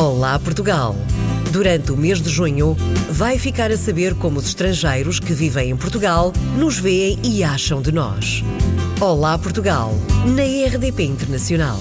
Olá Portugal! Durante o mês de junho, vai ficar a saber como os estrangeiros que vivem em Portugal nos veem e acham de nós. Olá Portugal, na RDP Internacional.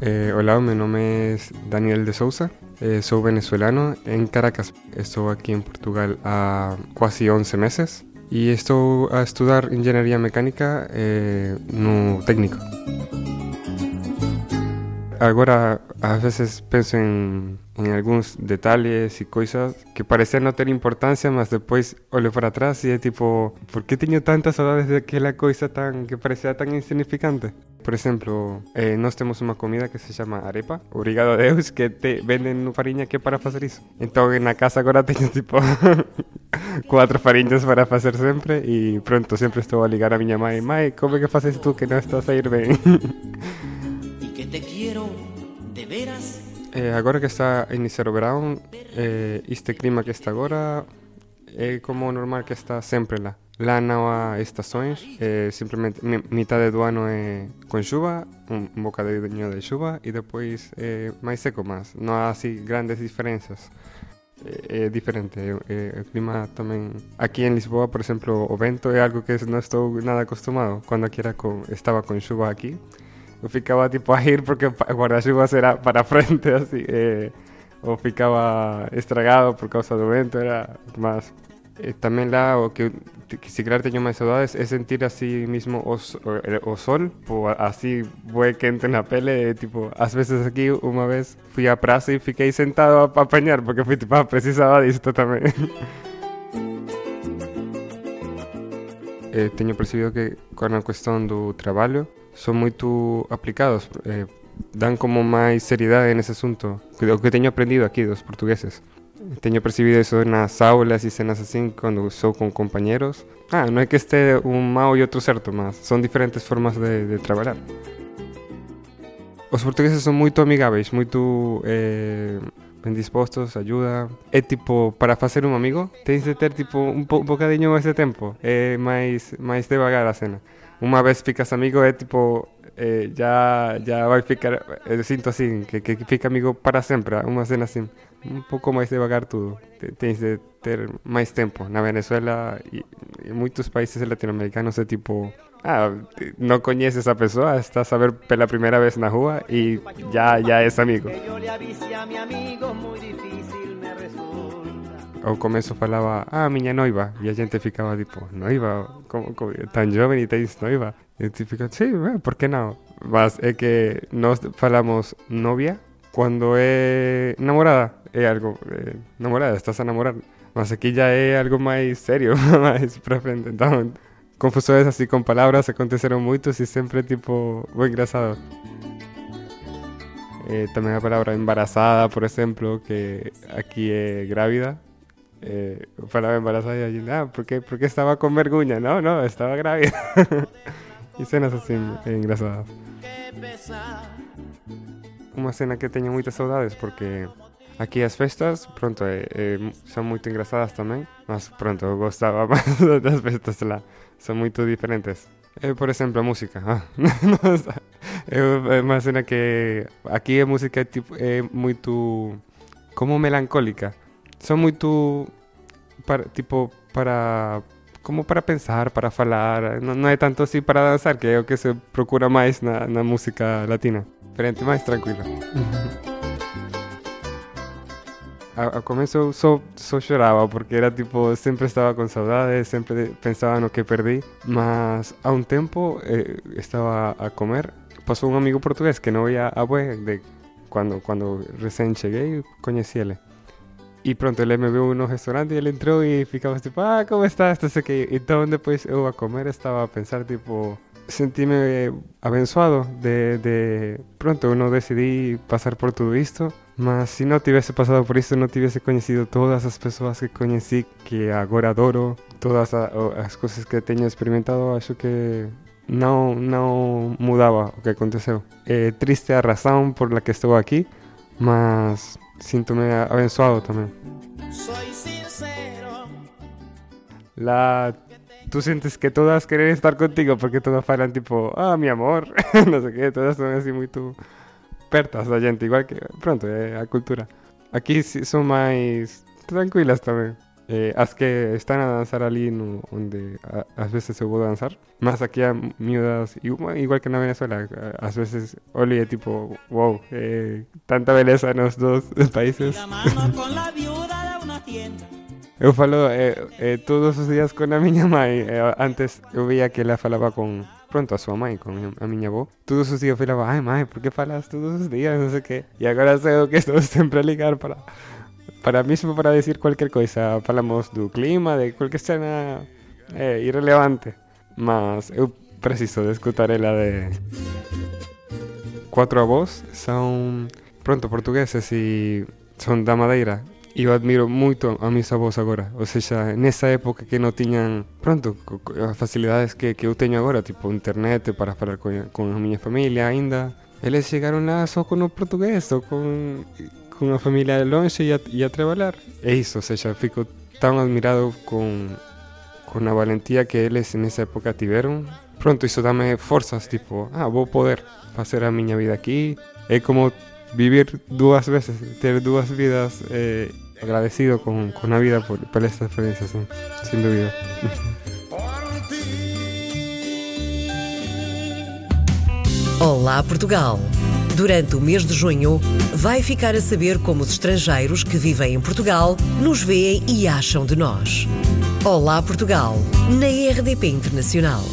Eh, hola, mi nombre es Daniel de Sousa, eh, soy venezolano en Caracas. Estoy aquí en Portugal há quase 11 meses e estou a estudar engenharia mecânica eh, no técnico. Agora, às vezes penso em, em alguns detalhes e coisas que pareciam não ter importância, mas depois olho para trás e é tipo, por que tenho tantas saudades daquela coisa tan, que parecia tão insignificante? Por exemplo, eh, nós temos uma comida que se chama arepa, obrigado a Deus, que te vendem farinha que é para fazer isso. Então, na casa agora tenho tipo quatro farinhas para fazer sempre e pronto, sempre estou a ligar a minha mãe, mãe, como é que fazes tu que não estás a ir bem? y que te quiero de veras. Eh, agora que está a iniciar o verão, eh, este clima que está agora é como normal que está sempre lá. Lá não há estações, é simplesmente metade do ano é com chuva, um bocadinho de chuva e depois é mais seco, mas não há assim grandes diferenças. É, é diferente, é, é, o clima também. Aqui em Lisboa, por exemplo, o vento é algo que não estou nada acostumado. Quando aqui era com, estava com chuva aqui, eu tipo a rir porque o guarda-chuva era para frente, assim, eh, ou estragado por causa do vento, era eh, também lá o que, se calhar tenho mais saudades é sentir assim mesmo o, o, o sol, pô, assim bué quente na pele, tipo, às vezes aqui uma vez fui à praça e fiquei sentado a, a apanhar, porque fui tipo, ah, precisava disto também. eh, teño percibido que con a cuestión do traballo son moito aplicados eh, dan como máis seriedade nese asunto o que teño aprendido aquí dos portugueses teño percibido eso nas aulas e cenas así cando sou con compañeros ah, non é que este un mau e outro certo mas son diferentes formas de, de traballar os portugueses son moito amigáveis moito eh, ben dispostos, ayuda. É tipo, para facer un amigo, tens de ter tipo un, po, un bocadiño máis de tempo. É máis, máis devagar a cena. Unha vez ficas amigo é tipo, eh, ya, ya vai ficar, eh, sinto así, que, que fica amigo para sempre, unha cena así. Un pouco máis devagar tudo. Te- Tens de ter máis tempo. Na Venezuela e en moitos países latinoamericanos é tipo, ah, te- non coñeces a persoa, estás a ver pela primeira vez na rúa e ya, ya es amigo. Ao começo falaba, ah, miña noiva, e a gente ficaba tipo, noiva, como, como tan jovem e tens noiva? E ti fica, sí, eh, por que non? Mas é que nós falamos novia cando é namorada, é algo, eh, namorada, estás a namorar, mas aquí ya é algo máis serio, máis pra frente, entón, confusões así con palabras aconteceron moitos e sempre tipo, moi engraçado. Eh, tamén a palabra embarazada, por exemplo, que aquí é grávida. Eh, palabra embarazada e a gente, ah, por que, por que estaba con vergoña? No, no, estaba grávida. e cenas así. Qué pesar. Unha cena que teño moitas saudades porque aquí as festas, pronto, eh, eh, son moito engraçadas tamén, mas pronto, eu gostaba máis das festas lá, son moito diferentes. Eh, por exemplo, a música. Ah, é unha cena que aquí a música é, tipo, é moito como melancólica. Son moito para, tipo para como para pensar, para falar, non, non é tanto así para danzar, que é o que se procura máis na, na música latina. Diferente, máis tranquila. A, a começo eu só, só choraba porque era tipo, sempre estaba con saudades, sempre pensaba no que perdí, mas a un tempo eh, estaba a comer, pasou un amigo portugués que non veía a bue de cando, cando recén cheguei, coñecíele. E pronto, ele me viu no restaurante e ele entrou e ficaba tipo, ah, como estás? Que. Então depois eu a comer estava a pensar tipo, sentime de, de pronto eu não decidi passar por tudo isto, mas se não tivesse passado por isso, não tivesse conhecido todas as pessoas que conheci, que agora adoro, todas a- o- as coisas que tenho experimentado, acho que não não mudava o que aconteceu. É triste a razão por la que estou aqui, mas sinto-me abençoado também. Soy sincero. Lá tú sientes que todas quieren estar contigo porque todas falan tipo, ah, mi amor, no sé qué, todas son así muy tú pertas la gente, igual que pronto, eh, a cultura. Aquí son más tranquilas también. Eh, as que están a danzar ali no, onde a, ás veces eu vou danzar. Mas aquí a miúdas, igual que na Venezuela Ás veces olí é tipo, wow, eh, tanta beleza nos dos países. Eu falo eh, eh, todos os días con a miña mãe eh, Antes eu veía que ela falaba con pronto a súa mãe, con a miña avó Todos os días eu falaba, ai mãe, por que falas todos os días, non sei que E agora sei que estou sempre a ligar para para mismo para decir cualquier cosa, hablamos do clima, de cualquier escena eh, irrelevante. Mas eu preciso de escutar ela de quatro avós, são pronto portugueses e son da Madeira. E eu admiro moito a mis avós agora, ou seja, nessa época que non tiñan, pronto, as facilidades que, que eu teño agora, tipo internet para falar con, con a miña familia ainda, eles chegaron lá só con o portugués ou con con a familia de longe e a, e a trabalhar. É iso, ou seja, fico tan admirado con, con a valentía que eles nesa época tiveron. Pronto, iso dame forzas, tipo, ah, vou poder facer a miña vida aquí. É como vivir dúas veces, ter dúas vidas eh, agradecido con, con a vida por, por esta experiencia, sí, sin dúvida. Olá Portugal! Durante o mês de junho, vai ficar a saber como os estrangeiros que vivem em Portugal nos veem e acham de nós. Olá Portugal, na RDP Internacional.